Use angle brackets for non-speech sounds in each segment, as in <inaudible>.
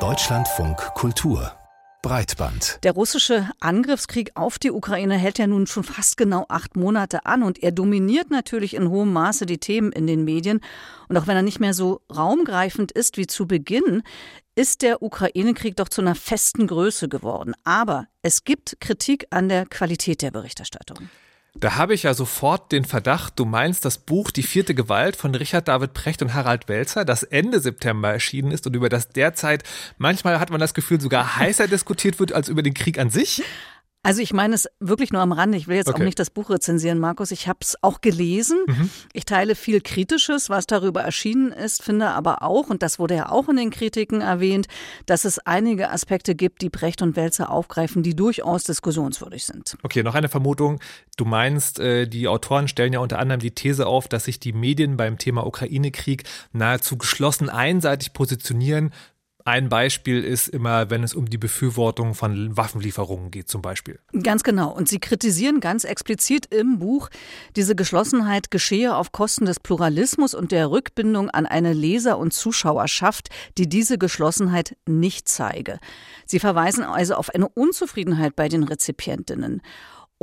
Deutschlandfunk Kultur Breitband. Der russische Angriffskrieg auf die Ukraine hält ja nun schon fast genau acht Monate an und er dominiert natürlich in hohem Maße die Themen in den Medien. Und auch wenn er nicht mehr so raumgreifend ist wie zu Beginn, ist der Ukraine-Krieg doch zu einer festen Größe geworden. Aber es gibt Kritik an der Qualität der Berichterstattung. Da habe ich ja sofort den Verdacht, du meinst das Buch Die vierte Gewalt von Richard David Precht und Harald Welzer, das Ende September erschienen ist und über das derzeit manchmal hat man das Gefühl sogar heißer diskutiert wird als über den Krieg an sich? Also ich meine es wirklich nur am Rande. Ich will jetzt okay. auch nicht das Buch rezensieren, Markus. Ich habe es auch gelesen. Mhm. Ich teile viel Kritisches, was darüber erschienen ist, finde aber auch, und das wurde ja auch in den Kritiken erwähnt, dass es einige Aspekte gibt, die Brecht und Welzer aufgreifen, die durchaus diskussionswürdig sind. Okay, noch eine Vermutung. Du meinst, äh, die Autoren stellen ja unter anderem die These auf, dass sich die Medien beim Thema Ukraine-Krieg nahezu geschlossen einseitig positionieren, ein Beispiel ist immer, wenn es um die Befürwortung von Waffenlieferungen geht zum Beispiel. Ganz genau. Und Sie kritisieren ganz explizit im Buch, diese Geschlossenheit geschehe auf Kosten des Pluralismus und der Rückbindung an eine Leser- und Zuschauerschaft, die diese Geschlossenheit nicht zeige. Sie verweisen also auf eine Unzufriedenheit bei den Rezipientinnen.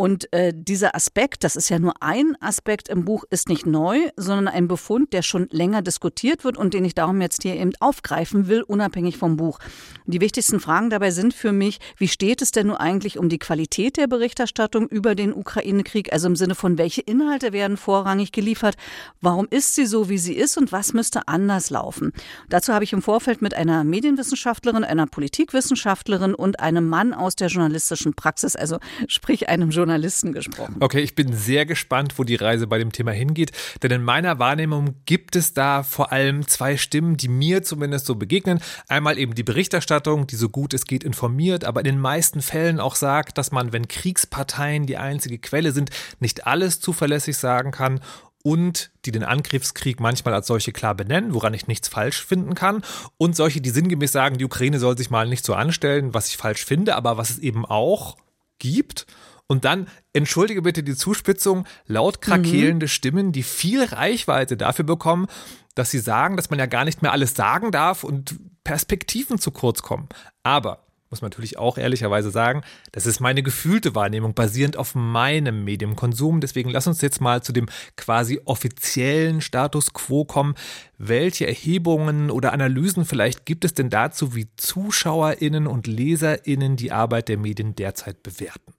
Und äh, dieser Aspekt, das ist ja nur ein Aspekt im Buch, ist nicht neu, sondern ein Befund, der schon länger diskutiert wird und den ich darum jetzt hier eben aufgreifen will, unabhängig vom Buch. Die wichtigsten Fragen dabei sind für mich, wie steht es denn nun eigentlich um die Qualität der Berichterstattung über den Ukraine-Krieg, also im Sinne von, welche Inhalte werden vorrangig geliefert, warum ist sie so, wie sie ist und was müsste anders laufen. Dazu habe ich im Vorfeld mit einer Medienwissenschaftlerin, einer Politikwissenschaftlerin und einem Mann aus der journalistischen Praxis, also sprich einem Journalisten, Journalisten gesprochen. Okay, ich bin sehr gespannt, wo die Reise bei dem Thema hingeht, denn in meiner Wahrnehmung gibt es da vor allem zwei Stimmen, die mir zumindest so begegnen. Einmal eben die Berichterstattung, die so gut es geht informiert, aber in den meisten Fällen auch sagt, dass man, wenn Kriegsparteien die einzige Quelle sind, nicht alles zuverlässig sagen kann und die den Angriffskrieg manchmal als solche klar benennen, woran ich nichts falsch finden kann, und solche, die sinngemäß sagen, die Ukraine soll sich mal nicht so anstellen, was ich falsch finde, aber was es eben auch gibt. Und dann, entschuldige bitte die Zuspitzung, laut krakelende mhm. Stimmen, die viel Reichweite dafür bekommen, dass sie sagen, dass man ja gar nicht mehr alles sagen darf und Perspektiven zu kurz kommen. Aber muss man natürlich auch ehrlicherweise sagen, das ist meine gefühlte Wahrnehmung, basierend auf meinem Mediumkonsum. Deswegen lass uns jetzt mal zu dem quasi offiziellen Status quo kommen. Welche Erhebungen oder Analysen vielleicht gibt es denn dazu, wie ZuschauerInnen und LeserInnen die Arbeit der Medien derzeit bewerten?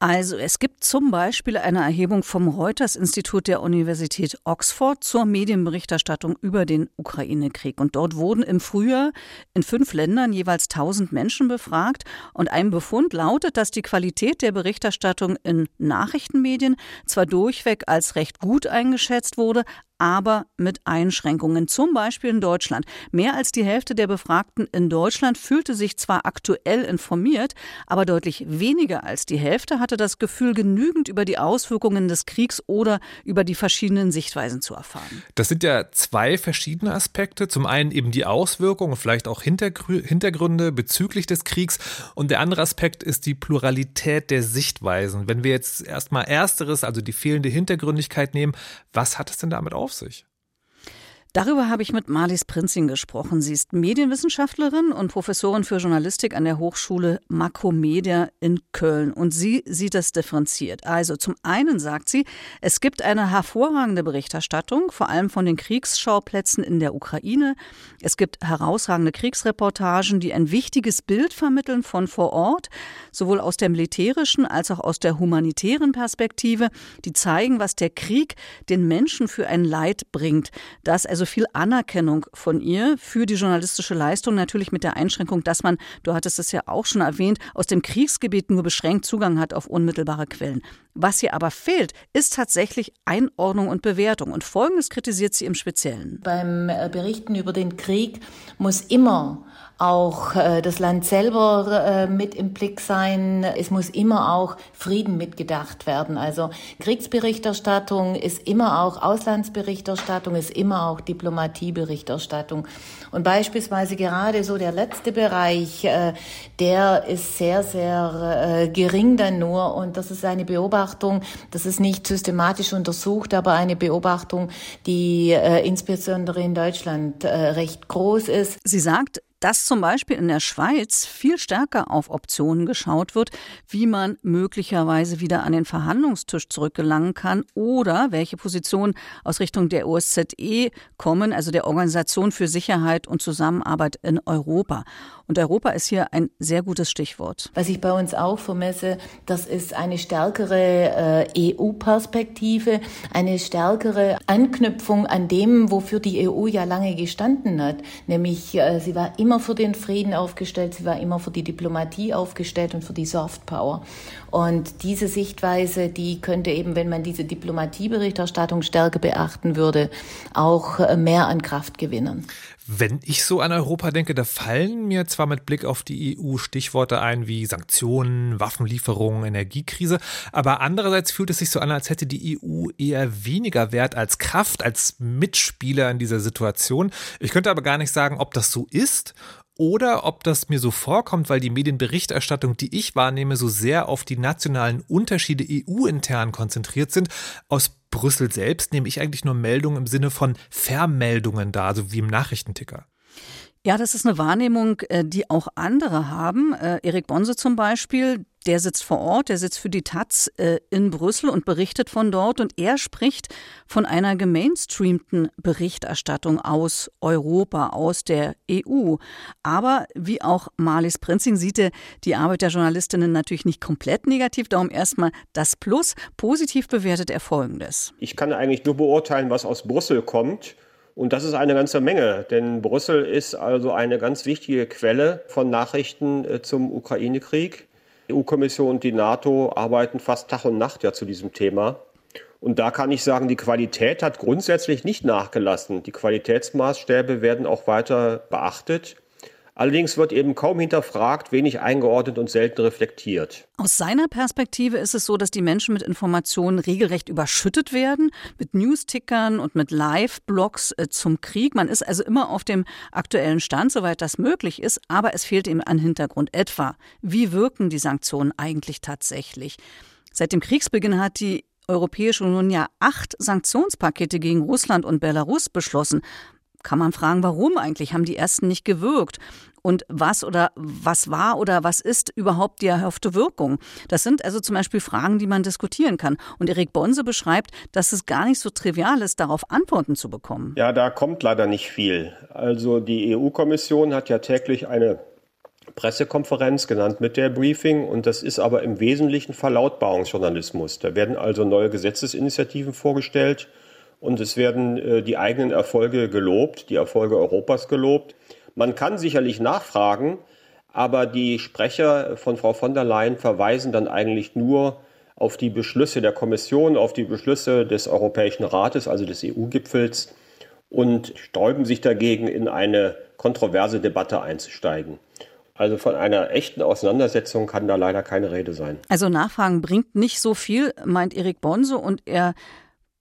Also es gibt zum Beispiel eine Erhebung vom Reuters-Institut der Universität Oxford zur Medienberichterstattung über den Ukraine-Krieg. Und dort wurden im Frühjahr in fünf Ländern jeweils 1000 Menschen befragt. Und ein Befund lautet, dass die Qualität der Berichterstattung in Nachrichtenmedien zwar durchweg als recht gut eingeschätzt wurde, aber mit Einschränkungen. Zum Beispiel in Deutschland. Mehr als die Hälfte der Befragten in Deutschland fühlte sich zwar aktuell informiert, aber deutlich weniger als die Hälfte hatte das Gefühl, genügend über die Auswirkungen des Kriegs oder über die verschiedenen Sichtweisen zu erfahren. Das sind ja zwei verschiedene Aspekte. Zum einen eben die Auswirkungen, vielleicht auch Hintergründe bezüglich des Kriegs. Und der andere Aspekt ist die Pluralität der Sichtweisen. Wenn wir jetzt erstmal ersteres, also die fehlende Hintergründigkeit nehmen, was hat es denn damit auf? Auf sich? Darüber habe ich mit Marlies Prinzing gesprochen. Sie ist Medienwissenschaftlerin und Professorin für Journalistik an der Hochschule Makromedia in Köln. Und sie sieht das differenziert. Also zum einen sagt sie, es gibt eine hervorragende Berichterstattung, vor allem von den Kriegsschauplätzen in der Ukraine. Es gibt herausragende Kriegsreportagen, die ein wichtiges Bild vermitteln von vor Ort, sowohl aus der militärischen als auch aus der humanitären Perspektive, die zeigen, was der Krieg den Menschen für ein Leid bringt. Das also viel Anerkennung von ihr für die journalistische Leistung, natürlich mit der Einschränkung, dass man, du hattest es ja auch schon erwähnt, aus dem Kriegsgebiet nur beschränkt Zugang hat auf unmittelbare Quellen. Was ihr aber fehlt, ist tatsächlich Einordnung und Bewertung. Und Folgendes kritisiert sie im Speziellen. Beim äh, Berichten über den Krieg muss immer auch äh, das Land selber äh, mit im Blick sein. Es muss immer auch Frieden mitgedacht werden. Also Kriegsberichterstattung ist immer auch Auslandsberichterstattung, ist immer auch Diplomatieberichterstattung. Und beispielsweise gerade so der letzte Bereich, äh, der ist sehr, sehr äh, gering dann nur. Und das ist eine Beobachtung. Das ist nicht systematisch untersucht, aber eine Beobachtung, die äh, insbesondere in Deutschland äh, recht groß ist. Sie sagt, dass zum Beispiel in der Schweiz viel stärker auf Optionen geschaut wird, wie man möglicherweise wieder an den Verhandlungstisch zurückgelangen kann oder welche Positionen aus Richtung der OSZE kommen, also der Organisation für Sicherheit und Zusammenarbeit in Europa. Und Europa ist hier ein sehr gutes Stichwort. Was ich bei uns auch vermesse, das ist eine stärkere äh, EU-Perspektive, eine stärkere Anknüpfung an dem, wofür die EU ja lange gestanden hat. Nämlich, äh, sie war immer für den Frieden aufgestellt, sie war immer für die Diplomatie aufgestellt und für die Soft Power. Und diese Sichtweise, die könnte eben, wenn man diese Diplomatieberichterstattung stärker beachten würde, auch äh, mehr an Kraft gewinnen. Wenn ich so an Europa denke, da fallen mir zwar mit Blick auf die EU Stichworte ein wie Sanktionen, Waffenlieferungen, Energiekrise, aber andererseits fühlt es sich so an, als hätte die EU eher weniger Wert als Kraft, als Mitspieler in dieser Situation. Ich könnte aber gar nicht sagen, ob das so ist oder ob das mir so vorkommt, weil die Medienberichterstattung, die ich wahrnehme, so sehr auf die nationalen Unterschiede EU-intern konzentriert sind. Aus Brüssel selbst nehme ich eigentlich nur Meldungen im Sinne von Vermeldungen da, also wie im Nachrichtenticker. Ja, das ist eine Wahrnehmung, äh, die auch andere haben. Äh, Erik Bonse zum Beispiel, der sitzt vor Ort, der sitzt für die Taz äh, in Brüssel und berichtet von dort und er spricht von einer gemainstreamten Berichterstattung aus Europa, aus der EU. Aber wie auch Marlies Prinzing sieht er die Arbeit der Journalistinnen natürlich nicht komplett negativ, darum erstmal das Plus. Positiv bewertet er Folgendes. Ich kann eigentlich nur beurteilen, was aus Brüssel kommt. Und das ist eine ganze Menge, denn Brüssel ist also eine ganz wichtige Quelle von Nachrichten äh, zum Ukraine-Krieg. Die EU-Kommission und die NATO arbeiten fast Tag und Nacht ja zu diesem Thema. Und da kann ich sagen, die Qualität hat grundsätzlich nicht nachgelassen. Die Qualitätsmaßstäbe werden auch weiter beachtet. Allerdings wird eben kaum hinterfragt, wenig eingeordnet und selten reflektiert. Aus seiner Perspektive ist es so, dass die Menschen mit Informationen regelrecht überschüttet werden, mit Newstickern und mit Live-Blogs äh, zum Krieg. Man ist also immer auf dem aktuellen Stand, soweit das möglich ist, aber es fehlt ihm an Hintergrund. Etwa, wie wirken die Sanktionen eigentlich tatsächlich? Seit dem Kriegsbeginn hat die Europäische Union ja acht Sanktionspakete gegen Russland und Belarus beschlossen kann man fragen, warum eigentlich? Haben die ersten nicht gewirkt? Und was oder was war oder was ist überhaupt die erhoffte Wirkung? Das sind also zum Beispiel Fragen, die man diskutieren kann. Und Erik Bonse beschreibt, dass es gar nicht so trivial ist, darauf Antworten zu bekommen. Ja, da kommt leider nicht viel. Also die EU-Kommission hat ja täglich eine Pressekonferenz genannt mit der Briefing und das ist aber im Wesentlichen Verlautbarungsjournalismus. Da werden also neue Gesetzesinitiativen vorgestellt und es werden äh, die eigenen Erfolge gelobt, die Erfolge Europas gelobt. Man kann sicherlich nachfragen, aber die Sprecher von Frau von der Leyen verweisen dann eigentlich nur auf die Beschlüsse der Kommission, auf die Beschlüsse des Europäischen Rates, also des EU-Gipfels und sträuben sich dagegen, in eine kontroverse Debatte einzusteigen. Also von einer echten Auseinandersetzung kann da leider keine Rede sein. Also Nachfragen bringt nicht so viel, meint Erik Bonse, und er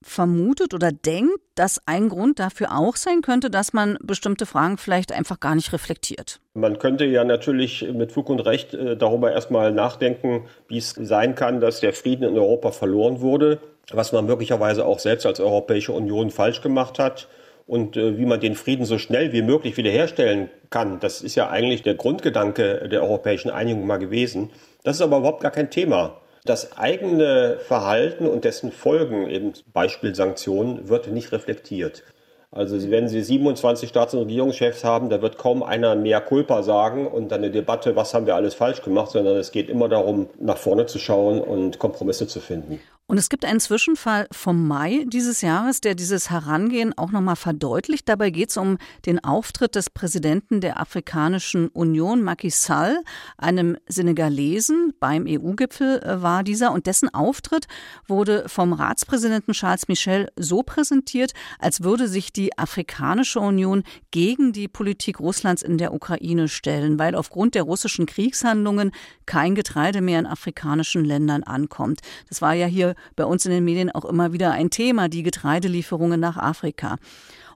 vermutet oder denkt, dass ein Grund dafür auch sein könnte, dass man bestimmte Fragen vielleicht einfach gar nicht reflektiert. Man könnte ja natürlich mit Fug und Recht äh, darüber erstmal nachdenken, wie es sein kann, dass der Frieden in Europa verloren wurde, was man möglicherweise auch selbst als Europäische Union falsch gemacht hat und äh, wie man den Frieden so schnell wie möglich wiederherstellen kann. Das ist ja eigentlich der Grundgedanke der europäischen Einigung mal gewesen. Das ist aber überhaupt gar kein Thema. Das eigene Verhalten und dessen Folgen, eben Beispiel Sanktionen, wird nicht reflektiert. Also wenn Sie 27 Staats- und Regierungschefs haben, da wird kaum einer mehr Culpa sagen und dann eine Debatte, was haben wir alles falsch gemacht, sondern es geht immer darum, nach vorne zu schauen und Kompromisse zu finden. Und es gibt einen Zwischenfall vom Mai dieses Jahres, der dieses Herangehen auch nochmal verdeutlicht. Dabei geht es um den Auftritt des Präsidenten der Afrikanischen Union, Macky Sall, einem Senegalesen. Beim EU-Gipfel äh, war dieser. Und dessen Auftritt wurde vom Ratspräsidenten Charles Michel so präsentiert, als würde sich die Afrikanische Union gegen die Politik Russlands in der Ukraine stellen, weil aufgrund der russischen Kriegshandlungen kein Getreide mehr in afrikanischen Ländern ankommt. Das war ja hier bei uns in den Medien auch immer wieder ein Thema, die Getreidelieferungen nach Afrika.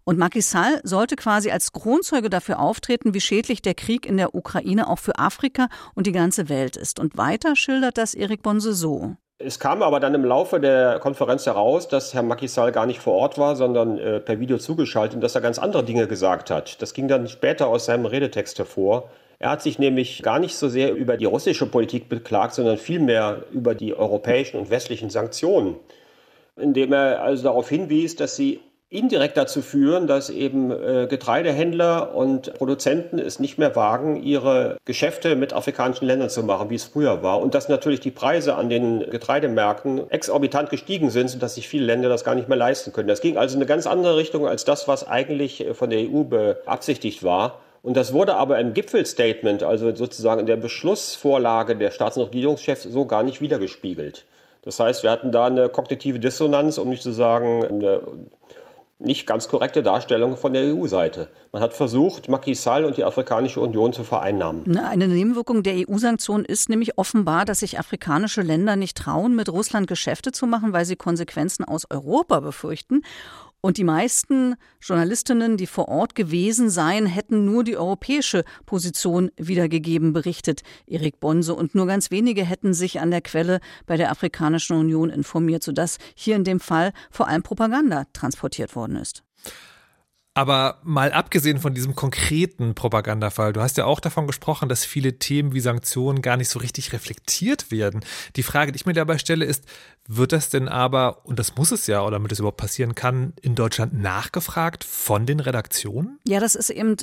Und Macky Sall sollte quasi als Kronzeuge dafür auftreten, wie schädlich der Krieg in der Ukraine auch für Afrika und die ganze Welt ist. Und weiter schildert das Erik Bonse so. Es kam aber dann im Laufe der Konferenz heraus, dass Herr Macky Sall gar nicht vor Ort war, sondern äh, per Video zugeschaltet und dass er ganz andere Dinge gesagt hat. Das ging dann später aus seinem Redetext hervor. Er hat sich nämlich gar nicht so sehr über die russische Politik beklagt, sondern vielmehr über die europäischen und westlichen Sanktionen, indem er also darauf hinwies, dass sie indirekt dazu führen, dass eben äh, Getreidehändler und Produzenten es nicht mehr wagen, ihre Geschäfte mit afrikanischen Ländern zu machen, wie es früher war. Und dass natürlich die Preise an den Getreidemärkten exorbitant gestiegen sind, sodass sich viele Länder das gar nicht mehr leisten können. Das ging also in eine ganz andere Richtung als das, was eigentlich von der EU beabsichtigt war. Und das wurde aber im Gipfelstatement, also sozusagen in der Beschlussvorlage der Staats- und Regierungschefs, so gar nicht wiedergespiegelt. Das heißt, wir hatten da eine kognitive Dissonanz, um nicht zu sagen, eine nicht ganz korrekte Darstellung von der EU-Seite. Man hat versucht, Macky Sall und die Afrikanische Union zu vereinnahmen. Eine Nebenwirkung der EU-Sanktionen ist nämlich offenbar, dass sich afrikanische Länder nicht trauen, mit Russland Geschäfte zu machen, weil sie Konsequenzen aus Europa befürchten. Und die meisten Journalistinnen, die vor Ort gewesen seien, hätten nur die europäische Position wiedergegeben, berichtet Erik Bonse. Und nur ganz wenige hätten sich an der Quelle bei der Afrikanischen Union informiert, sodass hier in dem Fall vor allem Propaganda transportiert worden ist. Aber mal abgesehen von diesem konkreten Propagandafall, du hast ja auch davon gesprochen, dass viele Themen wie Sanktionen gar nicht so richtig reflektiert werden. Die Frage, die ich mir dabei stelle, ist, wird das denn aber, und das muss es ja, oder damit es überhaupt passieren kann, in Deutschland nachgefragt von den Redaktionen? Ja, das ist eben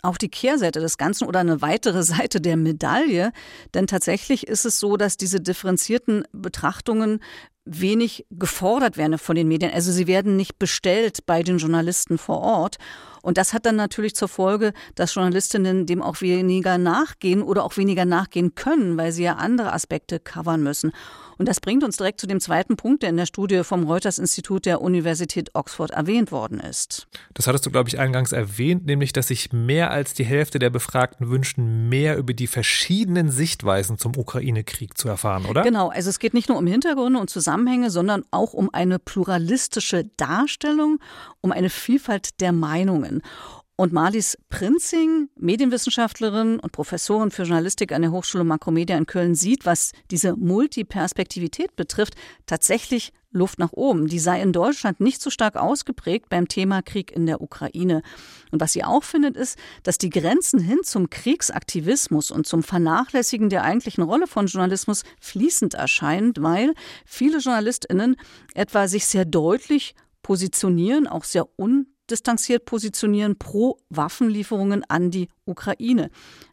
auch die Kehrseite des Ganzen oder eine weitere <laughs> Seite der Medaille. Denn tatsächlich ist es so, dass diese differenzierten Betrachtungen wenig gefordert werden von den Medien. Also sie werden nicht bestellt bei den Journalisten vor Ort. Und das hat dann natürlich zur Folge, dass Journalistinnen dem auch weniger nachgehen oder auch weniger nachgehen können, weil sie ja andere Aspekte covern müssen. Und das bringt uns direkt zu dem zweiten Punkt, der in der Studie vom Reuters-Institut der Universität Oxford erwähnt worden ist. Das hattest du, glaube ich, eingangs erwähnt, nämlich, dass sich mehr als die Hälfte der Befragten wünschen, mehr über die verschiedenen Sichtweisen zum Ukraine-Krieg zu erfahren, oder? Genau, also es geht nicht nur um Hintergründe und Zusammenhänge, sondern auch um eine pluralistische Darstellung, um eine Vielfalt der Meinungen. Und Marlies Prinzing, Medienwissenschaftlerin und Professorin für Journalistik an der Hochschule Makromedia in Köln, sieht, was diese Multiperspektivität betrifft, tatsächlich Luft nach oben. Die sei in Deutschland nicht so stark ausgeprägt beim Thema Krieg in der Ukraine. Und was sie auch findet, ist, dass die Grenzen hin zum Kriegsaktivismus und zum Vernachlässigen der eigentlichen Rolle von Journalismus fließend erscheinen, weil viele JournalistInnen etwa sich sehr deutlich positionieren, auch sehr un distanziert positionieren pro Waffenlieferungen an die Ukraine.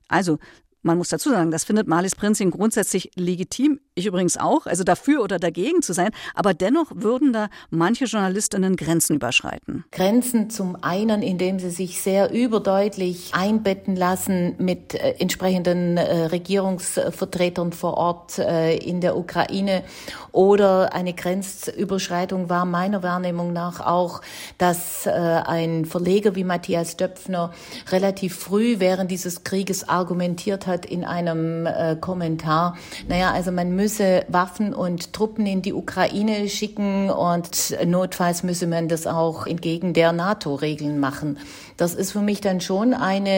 Also man muss dazu sagen, das findet Marlies Prinzing grundsätzlich legitim. Ich übrigens auch, also dafür oder dagegen zu sein. Aber dennoch würden da manche Journalistinnen Grenzen überschreiten. Grenzen zum einen, indem sie sich sehr überdeutlich einbetten lassen mit äh, entsprechenden äh, Regierungsvertretern vor Ort äh, in der Ukraine. Oder eine Grenzüberschreitung war meiner Wahrnehmung nach auch, dass äh, ein Verleger wie Matthias Döpfner relativ früh während dieses Krieges argumentiert hat in einem äh, Kommentar, naja, also man müsse Waffen und Truppen in die Ukraine schicken und notfalls müsse man das auch entgegen der NATO-Regeln machen. Das ist für mich dann schon eine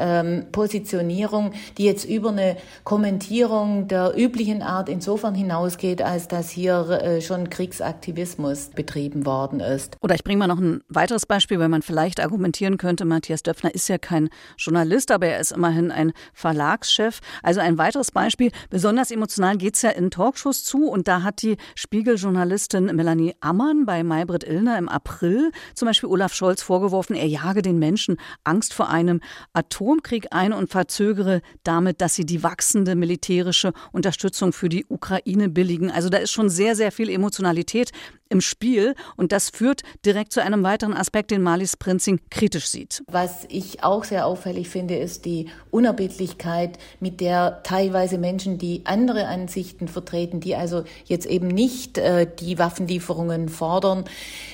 ähm, Positionierung, die jetzt über eine Kommentierung der üblichen Art insofern hinausgeht, als dass hier äh, schon Kriegsaktivismus betrieben worden ist. Oder ich bringe mal noch ein weiteres Beispiel, weil man vielleicht argumentieren könnte, Matthias Döpfner ist ja kein Journalist, aber er ist immerhin ein Verlagschef. Also ein weiteres Beispiel, besonders emotional geht es ja in Talkshows zu und da hat die Spiegeljournalistin Melanie Ammann bei Maybrit Illner im April zum Beispiel Olaf Scholz vorgeworfen, er jage den Menschen Menschen Angst vor einem Atomkrieg ein und verzögere damit, dass sie die wachsende militärische Unterstützung für die Ukraine billigen. Also da ist schon sehr, sehr viel Emotionalität im Spiel und das führt direkt zu einem weiteren Aspekt, den Marlies Prinzing kritisch sieht. Was ich auch sehr auffällig finde, ist die Unerbittlichkeit, mit der teilweise Menschen, die andere Ansichten vertreten, die also jetzt eben nicht äh, die Waffenlieferungen fordern,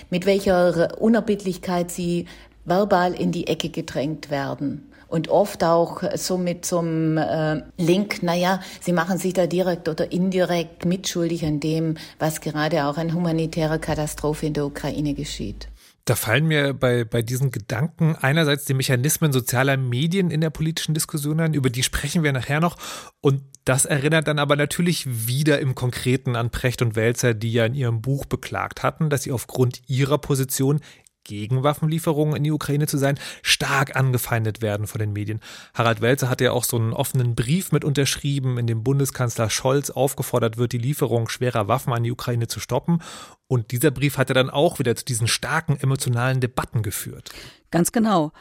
mit welcher Unerbittlichkeit sie verbal in die Ecke gedrängt werden. Und oft auch so mit so äh, Link, naja, sie machen sich da direkt oder indirekt mitschuldig an dem, was gerade auch an humanitärer Katastrophe in der Ukraine geschieht. Da fallen mir bei, bei diesen Gedanken einerseits die Mechanismen sozialer Medien in der politischen Diskussion an, über die sprechen wir nachher noch. Und das erinnert dann aber natürlich wieder im Konkreten an Precht und Wälzer, die ja in ihrem Buch beklagt hatten, dass sie aufgrund ihrer Position gegen Waffenlieferungen in die Ukraine zu sein, stark angefeindet werden von den Medien. Harald Welzer hat ja auch so einen offenen Brief mit unterschrieben, in dem Bundeskanzler Scholz aufgefordert wird, die Lieferung schwerer Waffen an die Ukraine zu stoppen. Und dieser Brief hat er dann auch wieder zu diesen starken emotionalen Debatten geführt. Ganz genau.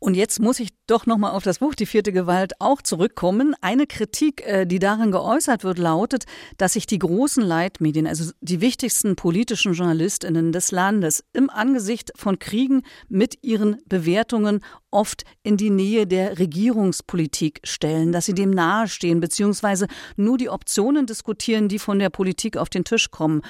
Und jetzt muss ich doch nochmal auf das Buch Die vierte Gewalt auch zurückkommen. Eine Kritik, äh, die darin geäußert wird, lautet, dass sich die großen Leitmedien, also die wichtigsten politischen Journalistinnen des Landes, im Angesicht von Kriegen mit ihren Bewertungen oft in die Nähe der Regierungspolitik stellen, dass sie dem nahestehen, beziehungsweise nur die Optionen diskutieren, die von der Politik auf den Tisch kommen.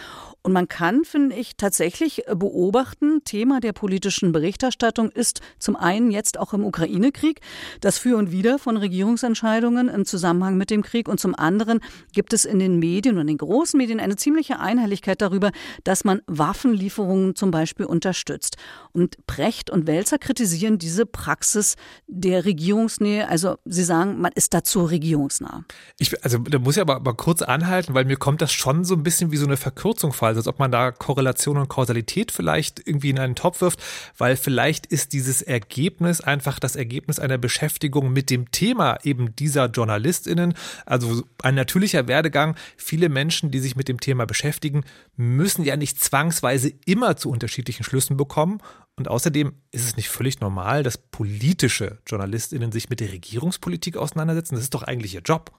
Und man kann, finde ich, tatsächlich beobachten, Thema der politischen Berichterstattung ist zum einen jetzt auch im Ukraine-Krieg das Für und Wider von Regierungsentscheidungen im Zusammenhang mit dem Krieg und zum anderen gibt es in den Medien und den großen Medien eine ziemliche Einhelligkeit darüber, dass man Waffenlieferungen zum Beispiel unterstützt. Und Precht und Welzer kritisieren diese Praxis der Regierungsnähe. Also sie sagen, man ist dazu regierungsnah. Ich, also da muss ich aber, aber kurz anhalten, weil mir kommt das schon so ein bisschen wie so eine Verkürzung vor, also als ob man da Korrelation und Kausalität vielleicht irgendwie in einen Topf wirft, weil vielleicht ist dieses Ergebnis einfach das Ergebnis einer Beschäftigung mit dem Thema eben dieser JournalistInnen. Also ein natürlicher Werdegang. Viele Menschen, die sich mit dem Thema beschäftigen, müssen ja nicht zwangsweise immer zu unterschiedlichen Schlüssen bekommen. Und außerdem ist es nicht völlig normal, dass politische JournalistInnen sich mit der Regierungspolitik auseinandersetzen. Das ist doch eigentlich ihr Job.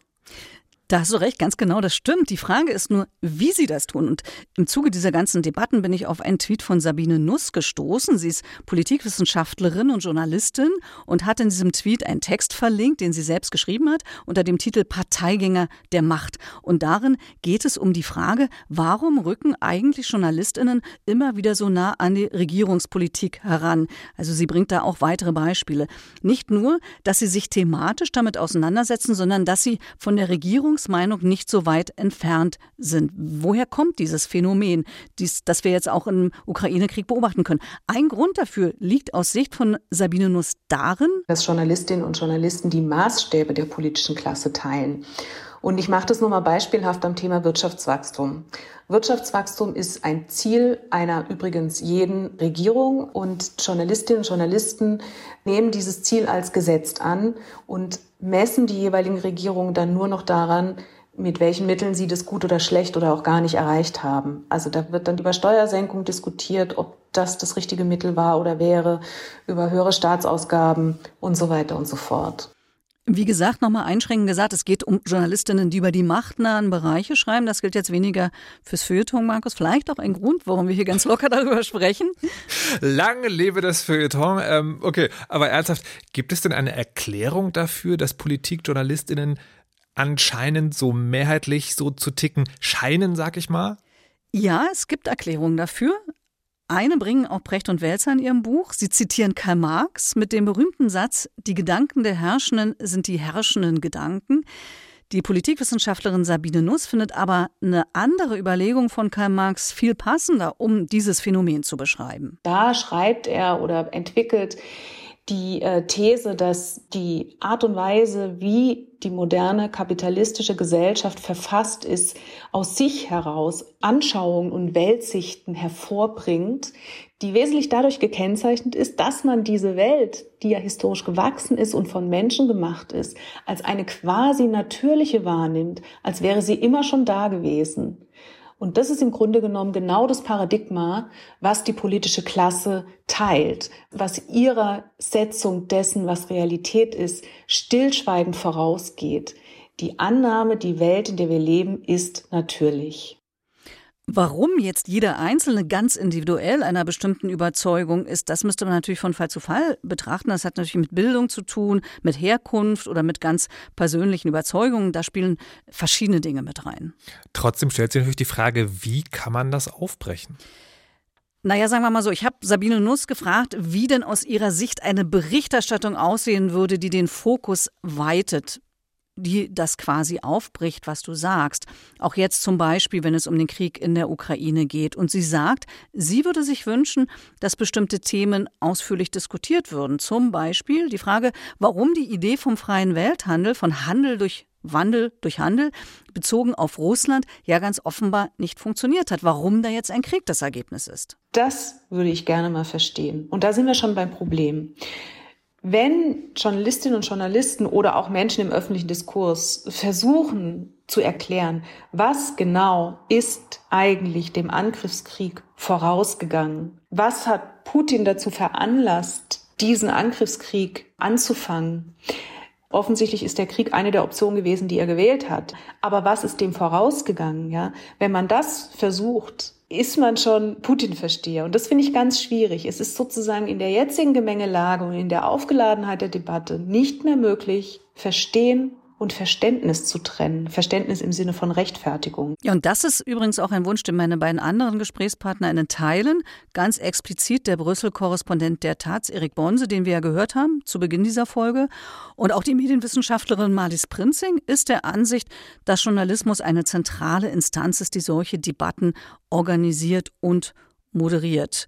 Da hast du recht, ganz genau, das stimmt. Die Frage ist nur, wie sie das tun. Und im Zuge dieser ganzen Debatten bin ich auf einen Tweet von Sabine Nuss gestoßen. Sie ist Politikwissenschaftlerin und Journalistin und hat in diesem Tweet einen Text verlinkt, den sie selbst geschrieben hat, unter dem Titel Parteigänger der Macht. Und darin geht es um die Frage, warum rücken eigentlich Journalistinnen immer wieder so nah an die Regierungspolitik heran? Also sie bringt da auch weitere Beispiele. Nicht nur, dass sie sich thematisch damit auseinandersetzen, sondern dass sie von der Regierung Meinung nicht so weit entfernt sind. Woher kommt dieses Phänomen, dies, das wir jetzt auch im Ukraine-Krieg beobachten können? Ein Grund dafür liegt aus Sicht von Sabine Nuss darin, dass Journalistinnen und Journalisten die Maßstäbe der politischen Klasse teilen. Und ich mache das nur mal beispielhaft am Thema Wirtschaftswachstum. Wirtschaftswachstum ist ein Ziel einer übrigens jeden Regierung und Journalistinnen und Journalisten nehmen dieses Ziel als gesetzt an und messen die jeweiligen Regierungen dann nur noch daran, mit welchen Mitteln sie das gut oder schlecht oder auch gar nicht erreicht haben. Also da wird dann über Steuersenkung diskutiert, ob das das richtige Mittel war oder wäre, über höhere Staatsausgaben und so weiter und so fort. Wie gesagt, nochmal einschränkend gesagt, es geht um Journalistinnen, die über die machtnahen Bereiche schreiben. Das gilt jetzt weniger fürs Feuilleton, Markus. Vielleicht auch ein Grund, warum wir hier ganz locker darüber sprechen. Lange lebe das Feuilleton. Ähm, okay, aber ernsthaft, gibt es denn eine Erklärung dafür, dass Politikjournalistinnen anscheinend so mehrheitlich so zu ticken scheinen, sag ich mal? Ja, es gibt Erklärungen dafür. Eine bringen auch Brecht und Welzer in ihrem Buch. Sie zitieren Karl Marx mit dem berühmten Satz, die Gedanken der Herrschenden sind die herrschenden Gedanken. Die Politikwissenschaftlerin Sabine Nuss findet aber eine andere Überlegung von Karl Marx viel passender, um dieses Phänomen zu beschreiben. Da schreibt er oder entwickelt die äh, These, dass die Art und Weise, wie die moderne kapitalistische Gesellschaft verfasst ist, aus sich heraus Anschauungen und Weltsichten hervorbringt, die wesentlich dadurch gekennzeichnet ist, dass man diese Welt, die ja historisch gewachsen ist und von Menschen gemacht ist, als eine quasi natürliche wahrnimmt, als wäre sie immer schon da gewesen. Und das ist im Grunde genommen genau das Paradigma, was die politische Klasse teilt, was ihrer Setzung dessen, was Realität ist, stillschweigend vorausgeht. Die Annahme, die Welt, in der wir leben, ist natürlich. Warum jetzt jeder Einzelne ganz individuell einer bestimmten Überzeugung ist, das müsste man natürlich von Fall zu Fall betrachten. Das hat natürlich mit Bildung zu tun, mit Herkunft oder mit ganz persönlichen Überzeugungen. Da spielen verschiedene Dinge mit rein. Trotzdem stellt sich natürlich die Frage, wie kann man das aufbrechen? Naja, sagen wir mal so, ich habe Sabine Nuss gefragt, wie denn aus ihrer Sicht eine Berichterstattung aussehen würde, die den Fokus weitet die das quasi aufbricht, was du sagst. Auch jetzt zum Beispiel, wenn es um den Krieg in der Ukraine geht. Und sie sagt, sie würde sich wünschen, dass bestimmte Themen ausführlich diskutiert würden. Zum Beispiel die Frage, warum die Idee vom freien Welthandel, von Handel durch Wandel durch Handel bezogen auf Russland ja ganz offenbar nicht funktioniert hat. Warum da jetzt ein Krieg das Ergebnis ist? Das würde ich gerne mal verstehen. Und da sind wir schon beim Problem. Wenn Journalistinnen und Journalisten oder auch Menschen im öffentlichen Diskurs versuchen zu erklären, was genau ist eigentlich dem Angriffskrieg vorausgegangen, was hat Putin dazu veranlasst, diesen Angriffskrieg anzufangen, Offensichtlich ist der Krieg eine der Optionen gewesen, die er gewählt hat. Aber was ist dem vorausgegangen? Ja, wenn man das versucht, ist man schon Putin-Versteher. Und das finde ich ganz schwierig. Es ist sozusagen in der jetzigen Gemengelage und in der Aufgeladenheit der Debatte nicht mehr möglich, verstehen und Verständnis zu trennen. Verständnis im Sinne von Rechtfertigung. Ja, und das ist übrigens auch ein Wunsch, den meine beiden anderen GesprächspartnerInnen teilen. Ganz explizit der Brüssel-Korrespondent der Taz, Erik Bonse, den wir ja gehört haben zu Beginn dieser Folge. Und auch die Medienwissenschaftlerin Marlies Prinzing ist der Ansicht, dass Journalismus eine zentrale Instanz ist, die solche Debatten organisiert und moderiert.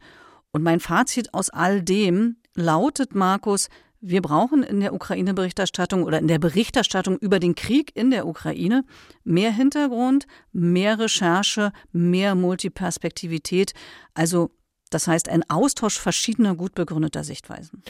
Und mein Fazit aus all dem lautet, Markus, wir brauchen in der Ukraine-Berichterstattung oder in der Berichterstattung über den Krieg in der Ukraine mehr Hintergrund, mehr Recherche, mehr Multiperspektivität. Also das heißt ein Austausch verschiedener gut begründeter Sichtweisen.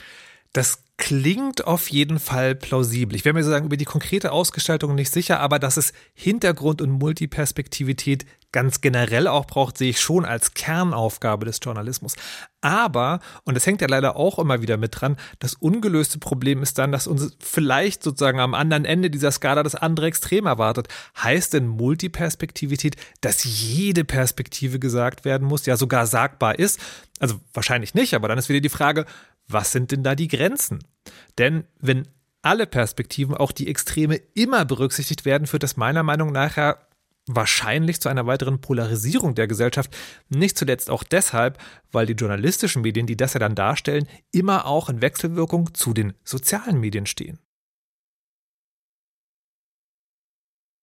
Das klingt auf jeden Fall plausibel. Ich wäre mir sozusagen über die konkrete Ausgestaltung nicht sicher, aber dass es Hintergrund und Multiperspektivität ganz generell auch braucht, sehe ich schon als Kernaufgabe des Journalismus. Aber, und das hängt ja leider auch immer wieder mit dran, das ungelöste Problem ist dann, dass uns vielleicht sozusagen am anderen Ende dieser Skala das andere Extrem erwartet. Heißt denn Multiperspektivität, dass jede Perspektive gesagt werden muss, ja sogar sagbar ist? Also wahrscheinlich nicht, aber dann ist wieder die Frage, was sind denn da die Grenzen? Denn wenn alle Perspektiven, auch die Extreme, immer berücksichtigt werden, führt das meiner Meinung nach wahrscheinlich zu einer weiteren Polarisierung der Gesellschaft. Nicht zuletzt auch deshalb, weil die journalistischen Medien, die das ja dann darstellen, immer auch in Wechselwirkung zu den sozialen Medien stehen.